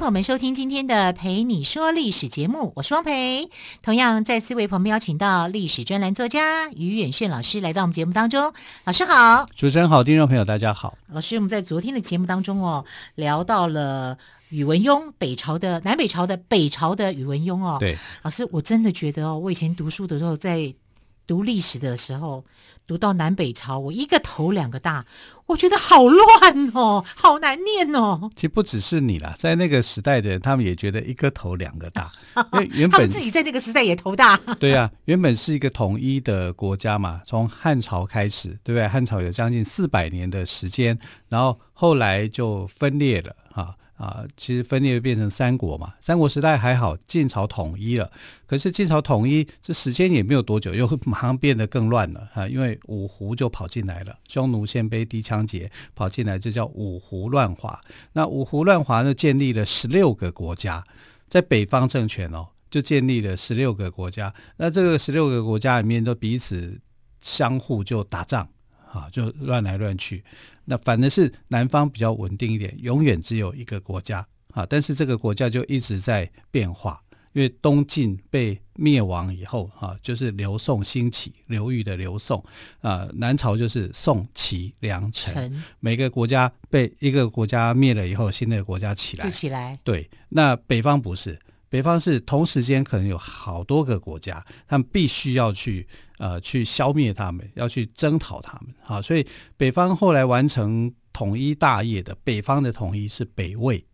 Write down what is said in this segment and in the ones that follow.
朋友们收听今天的《陪你说历史》节目，我是汪培。同样再次为朋友们邀请到历史专栏作家于远炫老师来到我们节目当中。老师好，主持人好，听众朋友大家好。老师，我们在昨天的节目当中哦，聊到了宇文邕，北朝的南北朝的北朝的宇文邕哦。对，老师，我真的觉得哦，我以前读书的时候在。读历史的时候，读到南北朝，我一个头两个大，我觉得好乱哦，好难念哦。其实不只是你啦，在那个时代的人，他们也觉得一个头两个大，因为原本他们自己在那个时代也头大。对呀、啊，原本是一个统一的国家嘛，从汉朝开始，对不对？汉朝有将近四百年的时间，然后后来就分裂了啊。其实分裂变成三国嘛。三国时代还好，晋朝统一了。可是晋朝统一这时间也没有多久，又 马上变得更乱了啊！因为五胡就跑进来了，匈奴、鲜卑、氐羌、羯跑进来，这叫五胡乱华。那五胡乱华呢，建立了十六个国家，在北方政权哦，就建立了十六个国家。那这个十六个国家里面都彼此相互就打仗啊，就乱来乱去。那反而是南方比较稳定一点，永远只有一个国家啊，但是这个国家就一直在变化，因为东晋被灭亡以后啊，就是刘宋兴起，刘裕的刘宋啊，南朝就是宋齐梁陈，每个国家被一个国家灭了以后，新的国家起来，起来，对，那北方不是。北方是同时间可能有好多个国家，他们必须要去呃去消灭他们，要去征讨他们啊，所以北方后来完成统一大业的北方的统一是北魏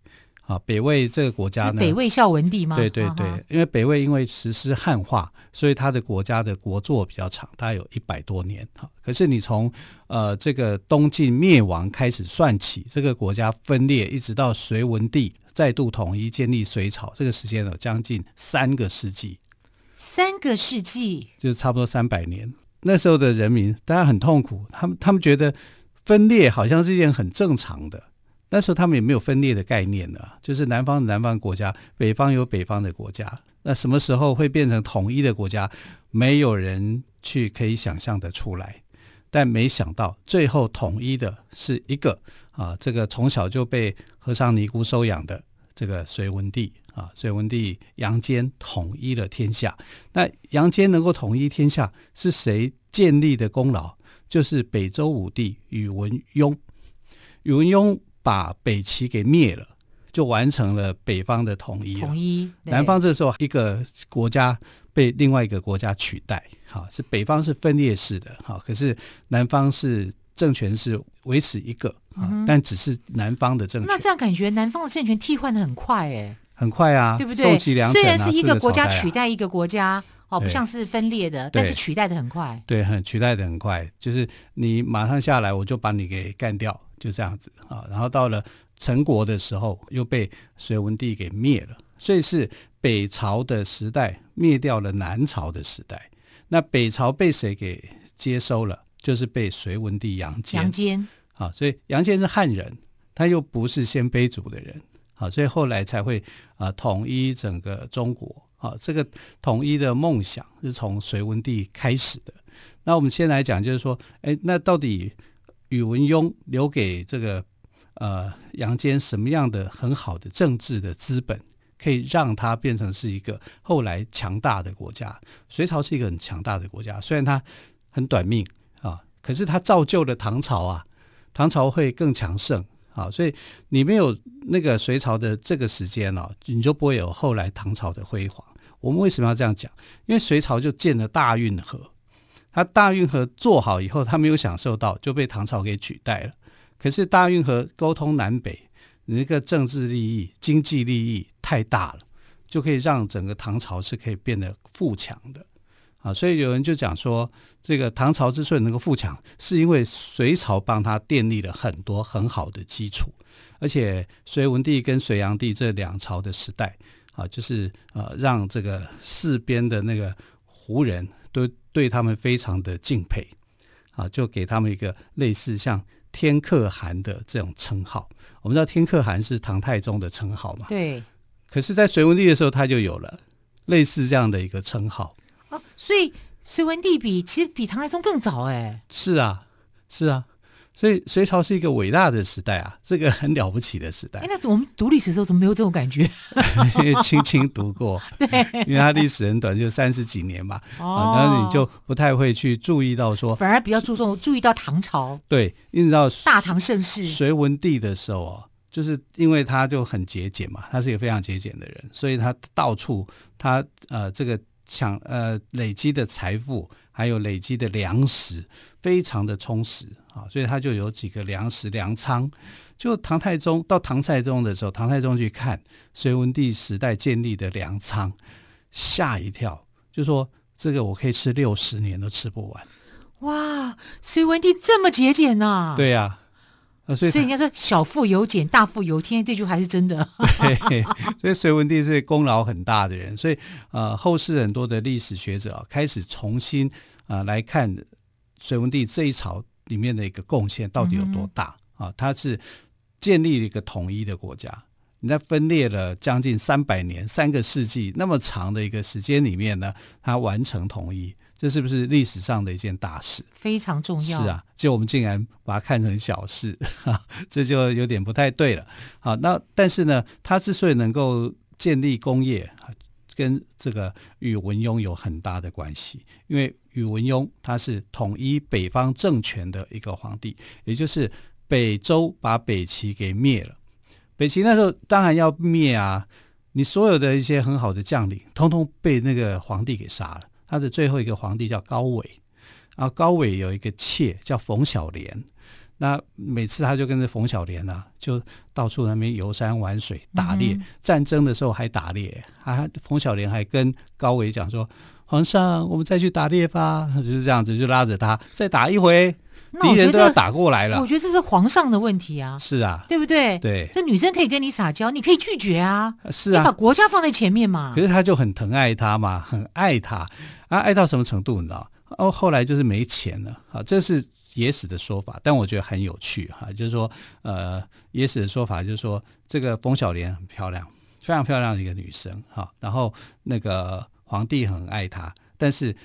啊，北魏这个国家呢，北魏孝文帝吗？对对对，因为北魏因为实施汉化，所以他的国家的国祚比较长，大概有一百多年哈。可是你从呃这个东晋灭亡开始算起，这个国家分裂一直到隋文帝。再度统一建立隋朝，这个时间有将近三个世纪，三个世纪就是差不多三百年。那时候的人民大家很痛苦，他们他们觉得分裂好像是一件很正常的。那时候他们也没有分裂的概念的，就是南方的南方国家，北方有北方的国家。那什么时候会变成统一的国家？没有人去可以想象的出来。但没想到最后统一的是一个啊，这个从小就被和尚尼姑收养的这个隋文帝啊，隋文帝杨坚统一了天下。那杨坚能够统一天下是谁建立的功劳？就是北周武帝宇文邕。宇文邕把北齐给灭了，就完成了北方的统一。统一，南方这时候一个国家被另外一个国家取代，哈，是北方是分裂式的，哈，可是南方是。政权是维持一个啊，嗯、但只是南方的政权。那这样感觉南方的政权替换的很快哎，很快啊，对不对？虽然是一个国家取代一个国家，哦，不像是分裂的，但是取代的很快。对，很取代的很快，就是你马上下来，我就把你给干掉，就这样子啊。然后到了陈国的时候，又被隋文帝给灭了，所以是北朝的时代灭掉了南朝的时代。那北朝被谁给接收了？就是被隋文帝杨坚，杨坚啊，所以杨坚是汉人，他又不是鲜卑族的人，啊，所以后来才会啊统一整个中国啊，这个统一的梦想是从隋文帝开始的。那我们先来讲，就是说，哎，那到底宇文邕留给这个呃杨坚什么样的很好的政治的资本，可以让他变成是一个后来强大的国家？隋朝是一个很强大的国家，虽然它很短命。可是它造就了唐朝啊，唐朝会更强盛啊，所以你没有那个隋朝的这个时间哦，你就不会有后来唐朝的辉煌。我们为什么要这样讲？因为隋朝就建了大运河，它大运河做好以后，它没有享受到，就被唐朝给取代了。可是大运河沟通南北，你那个政治利益、经济利益太大了，就可以让整个唐朝是可以变得富强的。啊，所以有人就讲说，这个唐朝之所以能够富强，是因为隋朝帮他奠立了很多很好的基础，而且隋文帝跟隋炀帝这两朝的时代，啊，就是呃，让这个四边的那个胡人都对他们非常的敬佩，啊，就给他们一个类似像天可汗的这种称号。我们知道天可汗是唐太宗的称号嘛？对。可是，在隋文帝的时候，他就有了类似这样的一个称号。哦，所以隋文帝比其实比唐太宗更早哎。是啊，是啊。所以隋朝是一个伟大的时代啊，是个很了不起的时代。哎，那我们读历史的时候怎么没有这种感觉？因 为轻轻读过，对，因为它历史很短，就三十几年嘛。哦，啊，然后你就不太会去注意到说，反而比较注重注意到唐朝。对，因为你知道大唐盛世，隋文帝的时候哦，就是因为他就很节俭嘛，他是一个非常节俭的人，所以他到处他呃这个抢呃累积的财富，还有累积的粮食。非常的充实啊，所以他就有几个粮食粮仓。就唐太宗到唐太宗的时候，唐太宗去看隋文帝时代建立的粮仓，吓一跳，就说这个我可以吃六十年都吃不完。哇，隋文帝这么节俭呐？对呀，啊，所以所以人家说小富由俭，大富由天，这句还是真的。对，所以隋文帝是功劳很大的人，所以呃，后世很多的历史学者啊，开始重新啊、呃、来看。隋文帝这一朝里面的一个贡献到底有多大啊？他是建立了一个统一的国家，你在分裂了将近三百年、三个世纪那么长的一个时间里面呢，他完成统一，这是不是历史上的一件大事？非常重要。是啊，就我们竟然把它看成小事，哈，这就有点不太对了。好，那但是呢，他之所以能够建立工业，跟这个宇文邕有很大的关系，因为。宇文邕他是统一北方政权的一个皇帝，也就是北周把北齐给灭了。北齐那时候当然要灭啊，你所有的一些很好的将领，通通被那个皇帝给杀了。他的最后一个皇帝叫高纬，然后高纬有一个妾叫冯小莲，那每次他就跟着冯小莲啊，就到处那边游山玩水、打猎，嗯、战争的时候还打猎。啊，冯小莲还跟高纬讲说。皇上，我们再去打猎吧，就是这样子，就拉着他再打一回，敌人都要打过来了。我觉得这是皇上的问题啊，是啊，对不对？对，这女生可以跟你撒娇，你可以拒绝啊，是啊，你把国家放在前面嘛。可是他就很疼爱她嘛，很爱她啊，爱到什么程度你知道？哦，后来就是没钱了，好，这是野史的说法，但我觉得很有趣哈，就是说，呃，野史的说法就是说，这个冯小莲很漂亮，非常漂亮的一个女生哈，然后那个。皇帝很爱她，但是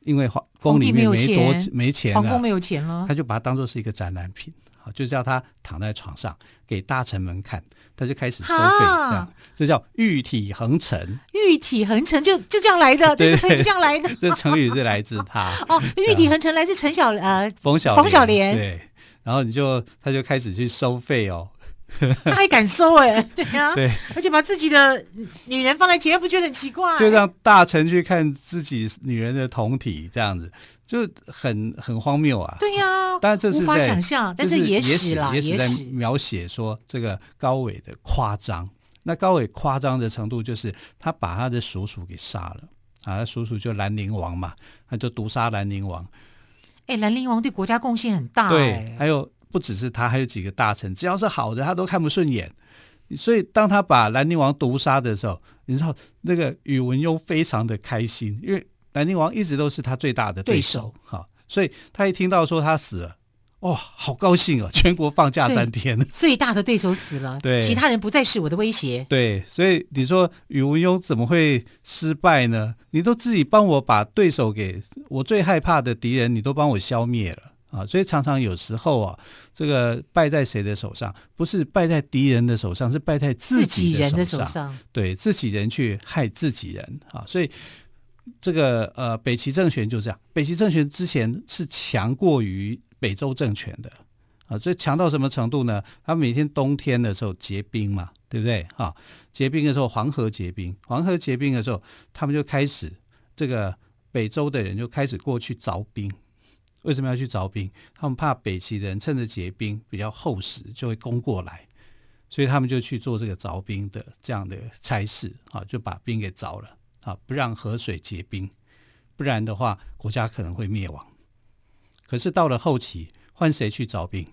因为皇宫里面没多没钱，皇宫没有钱了，他就把它当做是一个展览品，好，就叫她躺在床上给大臣们看，他就开始收费，这样，这叫玉体横陈。玉体横陈就就这样来的，这个成语这样来的，这成语是来自他。哦，玉体横陈来自陈小呃冯小冯小莲，对，然后你就他就开始去收费哦。他还敢收哎、欸，对呀、啊，对，而且把自己的女人放在前面，不觉得很奇怪？就让大臣去看自己女人的胴体，这样子就很很荒谬啊。对呀、啊，但这是无法想象，但是野史啦，野史在描写说这个高伟的夸张。那高伟夸张的程度，就是他把他的叔叔给杀了啊，他叔叔就兰陵王嘛，他就毒杀兰陵王。哎、欸，兰陵王对国家贡献很大、欸，对，还有。不只是他，还有几个大臣，只要是好的，他都看不顺眼。所以，当他把兰陵王毒杀的时候，你知道那个宇文邕非常的开心，因为兰陵王一直都是他最大的对手。好，所以他一听到说他死了，哇、哦，好高兴哦！全国放假三天，最大的对手死了，对，其他人不再是我的威胁。对，所以你说宇文邕怎么会失败呢？你都自己帮我把对手给我最害怕的敌人，你都帮我消灭了。啊，所以常常有时候啊，这个败在谁的手上？不是败在敌人的手上，是败在自己的。自己人的手上。对，自己人去害自己人啊！所以这个呃，北齐政权就这样。北齐政权之前是强过于北周政权的啊，所以强到什么程度呢？他每天冬天的时候结冰嘛，对不对？啊，结冰的时候，黄河结冰，黄河结冰的时候，他们就开始这个北周的人就开始过去凿冰。为什么要去凿冰？他们怕北齐人趁着结冰比较厚实，就会攻过来，所以他们就去做这个凿冰的这样的差事啊，就把冰给凿了啊，不让河水结冰，不然的话国家可能会灭亡。可是到了后期，换谁去招兵？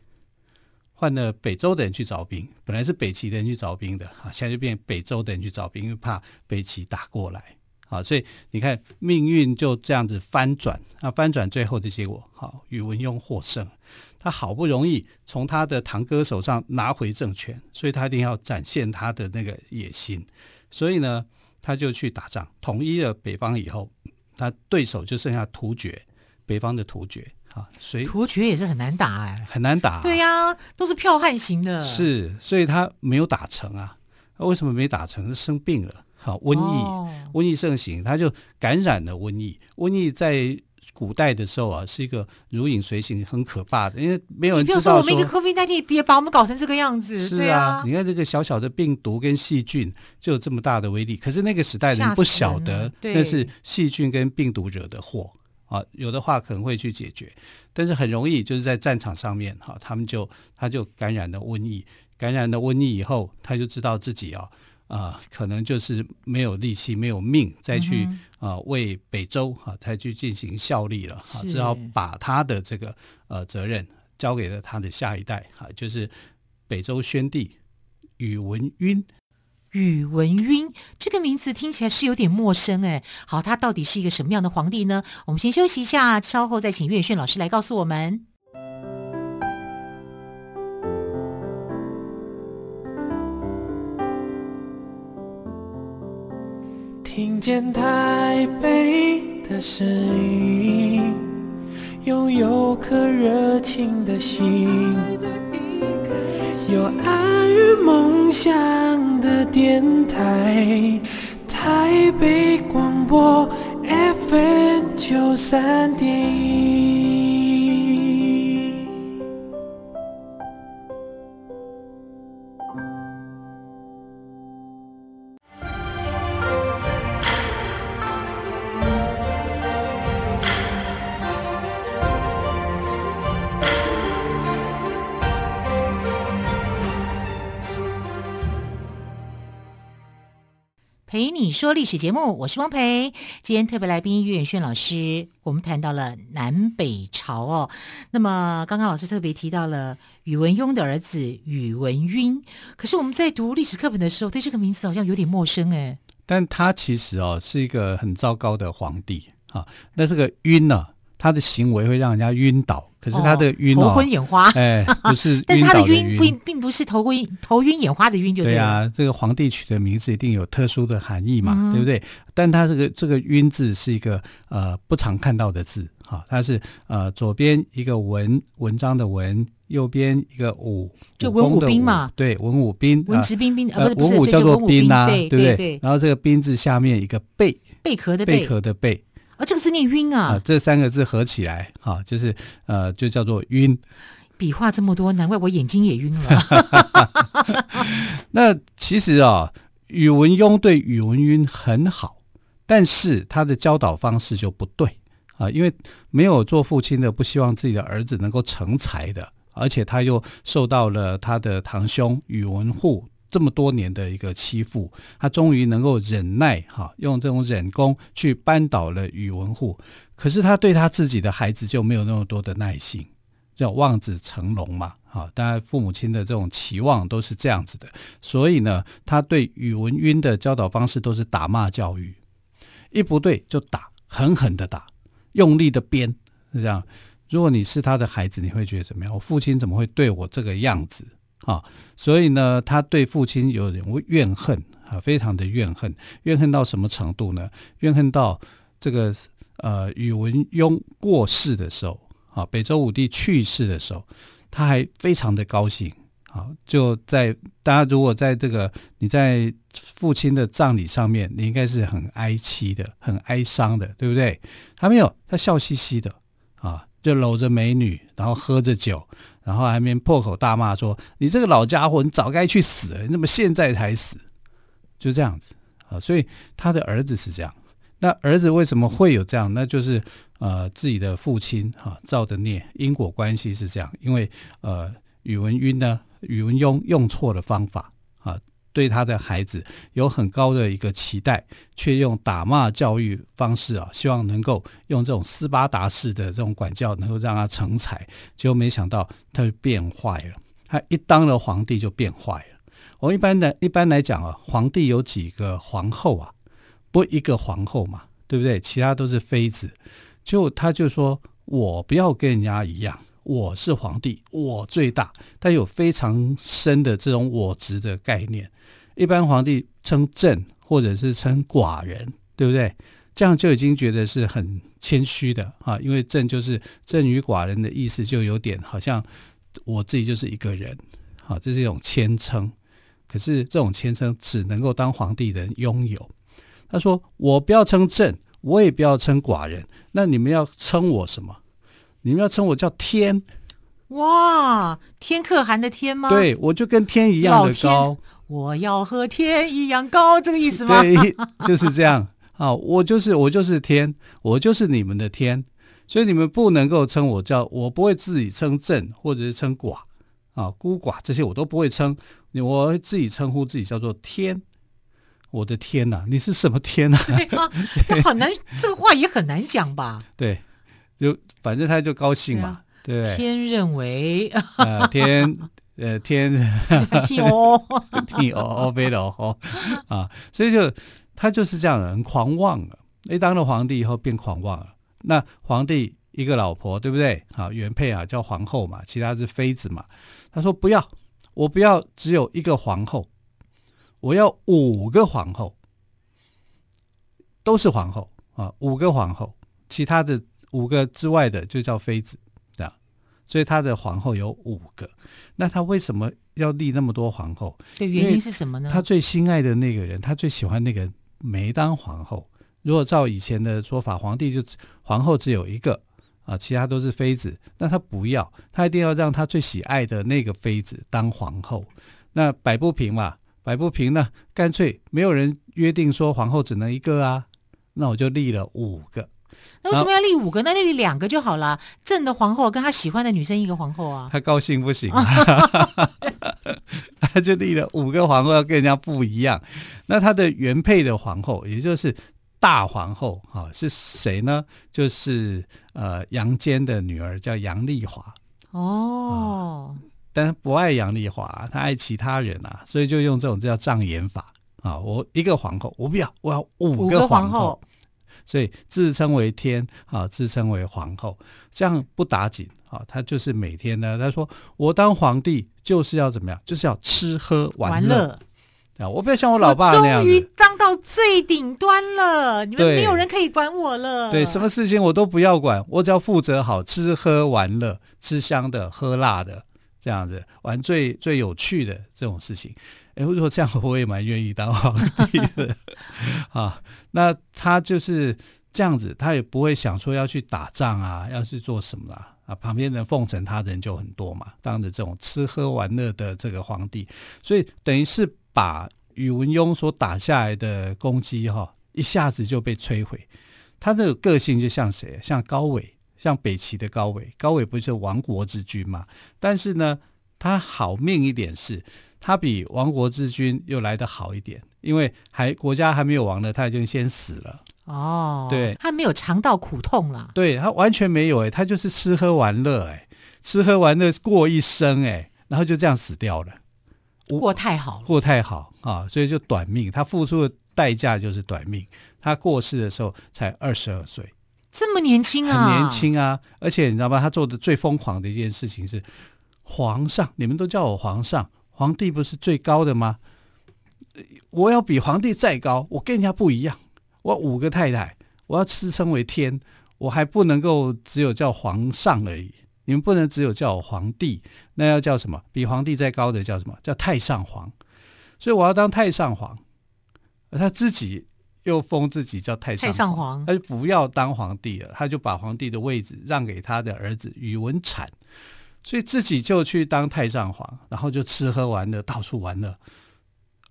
换了北周的人去招兵，本来是北齐的人去招兵的啊，现在就变北周的人去招兵，因为怕北齐打过来啊，所以你看命运就这样子翻转，那翻转最后的结果，好，宇文邕获胜，他好不容易从他的堂哥手上拿回政权，所以他一定要展现他的那个野心，所以呢，他就去打仗，统一了北方以后，他对手就剩下突厥，北方的突厥。啊，所以突厥也是很难打哎，很难打。对呀、啊，都是剽悍型的。是，所以他没有打成啊。为什么没打成？是生病了，好，瘟疫，哦、瘟疫盛行，他就感染了瘟疫。瘟疫在古代的时候啊，是一个如影随形，很可怕的，因为没有人知道说，说我们一个 COVID-19 别把我们搞成这个样子。是啊，啊你看这个小小的病毒跟细菌就有这么大的威力，可是那个时代人不晓得那是细菌跟病毒惹的祸。啊，有的话可能会去解决，但是很容易就是在战场上面，哈，他们就他就感染了瘟疫，感染了瘟疫以后，他就知道自己啊啊，可能就是没有力气、没有命再去啊、为北周哈再去进行效力了，啊，只好把他的这个呃责任交给了他的下一代，哈，就是北周宣帝宇文赟。宇文赟这个名字听起来是有点陌生哎，好，他到底是一个什么样的皇帝呢？我们先休息一下，稍后再请岳轩老师来告诉我们。听见台北的声音，拥有颗热情的心，有爱与梦想的电台，台北广播 FM 九三点你说历史节目，我是汪培。今天特别来宾岳轩老师，我们谈到了南北朝哦。那么刚刚老师特别提到了宇文邕的儿子宇文赟，可是我们在读历史课本的时候，对这个名字好像有点陌生哎。但他其实哦是一个很糟糕的皇帝啊。那这个赟呢，他的行为会让人家晕倒。可是他的晕、头昏眼花，哎，不是，但是他的晕不并不是头昏头晕眼花的晕，就对，对啊。这个皇帝取的名字一定有特殊的含义嘛，嗯、对不对？但他这个这个晕字是一个呃不常看到的字，哈、哦，它是呃左边一个文文章的文，右边一个武，就文武兵嘛，对，文武兵，文职兵兵，呃，文武叫做兵啊，对不对？然后这个兵字下面一个贝，贝壳的贝壳的贝。啊、哦，这个字念晕啊！啊，这三个字合起来，哈、啊，就是呃，就叫做晕。笔画这么多，难怪我眼睛也晕了。那其实啊，宇文邕对宇文赟很好，但是他的教导方式就不对啊，因为没有做父亲的不希望自己的儿子能够成才的，而且他又受到了他的堂兄宇文护。这么多年的一个欺负，他终于能够忍耐哈，用这种忍功去扳倒了宇文护。可是他对他自己的孩子就没有那么多的耐心，叫望子成龙嘛，哈。当然父母亲的这种期望都是这样子的，所以呢，他对宇文赟的教导方式都是打骂教育，一不对就打，狠狠的打，用力的鞭，是这样。如果你是他的孩子，你会觉得怎么样？我父亲怎么会对我这个样子？啊，所以呢，他对父亲有点怨恨啊，非常的怨恨，怨恨到什么程度呢？怨恨到这个呃，宇文邕过世的时候，啊，北周武帝去世的时候，他还非常的高兴啊，就在大家如果在这个你在父亲的葬礼上面，你应该是很哀戚的，很哀伤的，对不对？他没有，他笑嘻嘻的啊，就搂着美女，然后喝着酒。然后还面破口大骂说：“你这个老家伙，你早该去死！你怎么现在才死？”就这样子啊，所以他的儿子是这样。那儿子为什么会有这样？那就是呃自己的父亲哈、啊、造的孽，因果关系是这样。因为呃宇文赟呢，宇文邕用错了方法啊。对他的孩子有很高的一个期待，却用打骂教育方式啊，希望能够用这种斯巴达式的这种管教，能够让他成才。结果没想到他就变坏了，他一当了皇帝就变坏了。我一般的一般来讲啊，皇帝有几个皇后啊？不一个皇后嘛，对不对？其他都是妃子，就他就说我不要跟人家一样，我是皇帝，我最大，他有非常深的这种我执的概念。一般皇帝称朕或者是称寡人，对不对？这样就已经觉得是很谦虚的啊，因为朕就是朕与寡人的意思，就有点好像我自己就是一个人，好，这是一种谦称。可是这种谦称只能够当皇帝的人拥有。他说：“我不要称朕，我也不要称寡人，那你们要称我什么？你们要称我叫天。哇，天可汗的天吗？对，我就跟天一样的高。我要和天一样高，这个意思吗？对，就是这样啊。我就是我就是天，我就是你们的天，所以你们不能够称我叫，我不会自己称朕或者是称寡啊，孤寡这些我都不会称，我会自己称呼自己叫做天。”我的天哪，你是什么天啊？对啊，这很难，这个话也很难讲吧？对，就反正他就高兴嘛，对，对，天认为，呃，天，呃，天，天哦，天哦哦，飞了哦啊，所以就他就是这样的，很狂妄了。一当了皇帝以后变狂妄了。那皇帝一个老婆，对不对？啊，原配啊叫皇后嘛，其他是妃子嘛。他说不要，我不要只有一个皇后。我要五个皇后，都是皇后啊，五个皇后，其他的五个之外的就叫妃子，所以他的皇后有五个。那他为什么要立那么多皇后？对，原因是什么呢？他最心爱的那个人，他最喜欢那个没当皇后。如果照以前的说法，皇帝就皇后只有一个啊，其他都是妃子。那他不要，他一定要让他最喜爱的那个妃子当皇后。那摆不平嘛？摆不平呢，干脆没有人约定说皇后只能一个啊，那我就立了五个。那为什么要立五个？那立两个就好了。朕的皇后跟他喜欢的女生一个皇后啊。他高兴不行啊，他就立了五个皇后，要跟人家不一样。那他的原配的皇后，也就是大皇后啊，是谁呢？就是呃杨坚的女儿，叫杨丽华。哦。啊但他不爱杨丽华，他爱其他人啊，所以就用这种叫障眼法啊。我一个皇后，我不要，我要五个皇后，皇后，所以自称为天啊，自称为皇后，这样不打紧啊。他就是每天呢，他说我当皇帝就是要怎么样，就是要吃喝玩乐，啊。我不要像我老爸那样，终于当到最顶端了，你们没有人可以管我了。对，什么事情我都不要管，我只要负责好吃喝玩乐，吃香的喝辣的。这样子玩最最有趣的这种事情，哎，如果这样，我也蛮愿意当皇帝的 啊。那他就是这样子，他也不会想说要去打仗啊，要去做什么啊。啊，旁边人奉承他的人就很多嘛，当着这种吃喝玩乐的这个皇帝，所以等于是把宇文邕所打下来的功绩哈，一下子就被摧毁。他的个性就像谁？像高纬。像北齐的高纬，高纬不是亡国之君嘛？但是呢，他好命一点是，他比亡国之君又来得好一点，因为还国家还没有亡呢，他已经先死了。哦，对，他没有尝到苦痛了。对，他完全没有哎，他就是吃喝玩乐哎，吃喝玩乐过一生哎，然后就这样死掉了。过太好了，过太好啊，所以就短命。他付出的代价就是短命。他过世的时候才二十二岁。这么年轻啊，很年轻啊！而且你知道吗？他做的最疯狂的一件事情是，皇上，你们都叫我皇上，皇帝不是最高的吗？我要比皇帝再高，我跟人家不一样，我五个太太，我要自称为天，我还不能够只有叫皇上而已。你们不能只有叫我皇帝，那要叫什么？比皇帝再高的叫什么？叫太上皇。所以我要当太上皇，而他自己。又封自己叫太上皇，太上皇，他就不要当皇帝了，他就把皇帝的位置让给他的儿子宇文产，所以自己就去当太上皇，然后就吃喝玩乐，到处玩乐，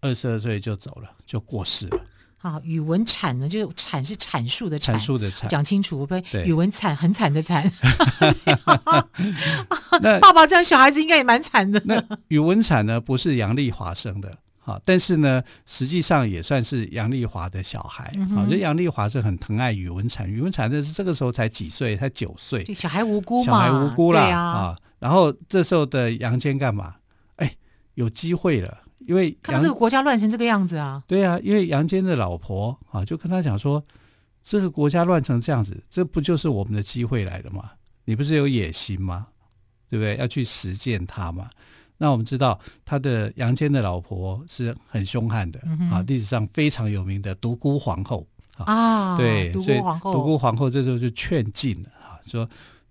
二十二岁就走了，就过世了。啊，宇文产呢，就是产是阐述的阐述的产，讲清楚不？对，宇文产很惨的惨。那 爸爸这样，小孩子应该也蛮惨的。那宇文产呢，不是杨丽华生的。啊，但是呢，实际上也算是杨丽华的小孩。嗯、啊，就杨丽华是很疼爱宇文产，宇文产的是这个时候才几岁，才九岁，小孩无辜嘛，小孩无辜啦。啊，啊，然后这时候的杨坚干嘛？哎，有机会了，因为看这个国家乱成这个样子啊。对啊，因为杨坚的老婆啊，就跟他讲说，这个国家乱成这样子，这不就是我们的机会来了吗？你不是有野心吗？对不对？要去实践它嘛。那我们知道，他的杨坚的老婆是很凶悍的、嗯、啊，历史上非常有名的独孤皇后啊。对，独孤皇后，独孤皇后这时候就劝进了啊，说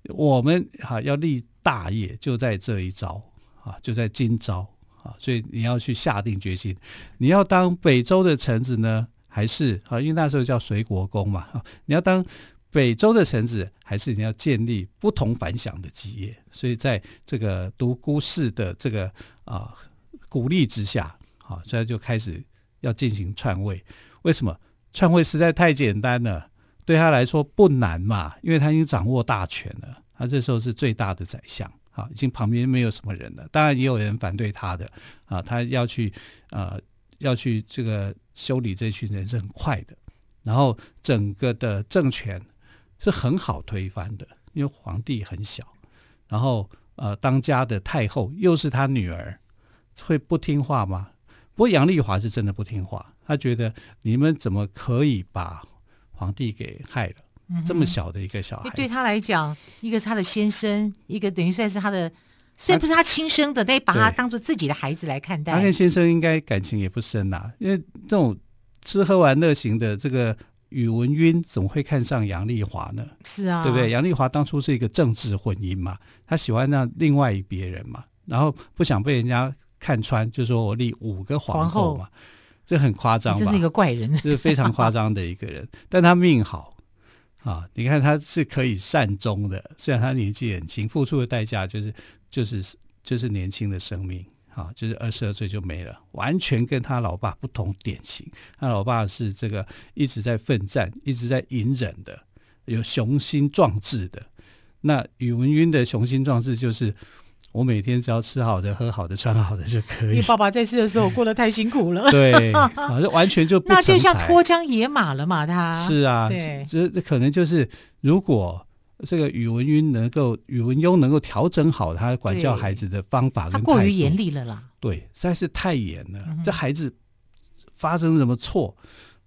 我们哈、啊、要立大业，就在这一朝啊，就在今朝啊，所以你要去下定决心，你要当北周的臣子呢，还是啊？因为那时候叫随国公嘛，啊，你要当。北周的臣子，还是你要建立不同凡响的基业，所以在这个独孤氏的这个啊鼓励之下，好，所以就开始要进行篡位。为什么篡位实在太简单了？对他来说不难嘛，因为他已经掌握大权了，他这时候是最大的宰相，啊，已经旁边没有什么人了。当然也有人反对他的，啊，他要去啊要去这个修理这群人是很快的，然后整个的政权。是很好推翻的，因为皇帝很小，然后呃，当家的太后又是他女儿，会不听话吗？不过杨丽华是真的不听话，他觉得你们怎么可以把皇帝给害了？嗯、这么小的一个小孩，对他来讲，一个是他的先生，一个等于算是他的，虽然不是他亲生的，但把他当做自己的孩子来看待。他跟先生应该感情也不深呐、啊，因为这种吃喝玩乐型的这个。宇文赟怎么会看上杨丽华呢？是啊，对不对？杨丽华当初是一个政治婚姻嘛，他喜欢那另外一别人嘛，然后不想被人家看穿，就说我立五个皇后嘛，后这很夸张吧？这是一个怪人，这是非常夸张的一个人。但他命好啊，你看他是可以善终的，虽然他年纪很轻，付出的代价就是就是就是年轻的生命。啊，就是二十二岁就没了，完全跟他老爸不同典型。他老爸是这个一直在奋战、一直在隐忍的，有雄心壮志的。那宇文赟的雄心壮志就是，我每天只要吃好的、喝好的、穿好的就可以。你爸爸在世的时候过得太辛苦了。对，啊，就完全就不那就像脱缰野马了嘛，他是啊，对，这这可能就是如果。这个宇文赟能够，宇文邕能够调整好他管教孩子的方法跟，他过于严厉了啦。对，实在是太严了。嗯、这孩子发生什么错，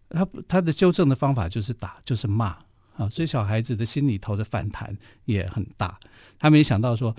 他他的纠正的方法就是打，就是骂啊。所以小孩子的心里头的反弹也很大。他没想到说，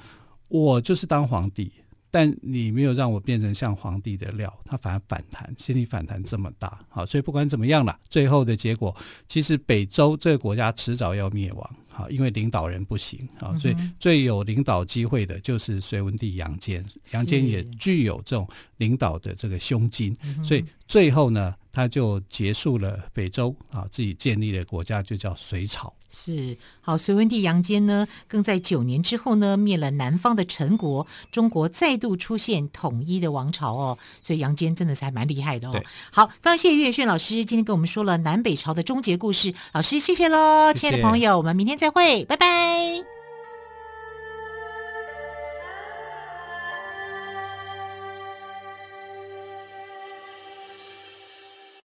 我就是当皇帝，但你没有让我变成像皇帝的料，他反而反弹，心理反弹这么大。好，所以不管怎么样了，最后的结果，其实北周这个国家迟早要灭亡。好，因为领导人不行好，所以最有领导机会的就是隋文帝杨坚。杨坚也具有这种领导的这个胸襟，所以最后呢，他就结束了北周啊，自己建立的国家就叫隋朝。是好，隋文帝杨坚呢，更在九年之后呢，灭了南方的陈国，中国再度出现统一的王朝哦。所以杨坚真的是还蛮厉害的哦。好，非常谢谢岳轩老师今天跟我们说了南北朝的终结故事。老师谢谢喽，亲爱的朋友，我们明天再会，拜拜。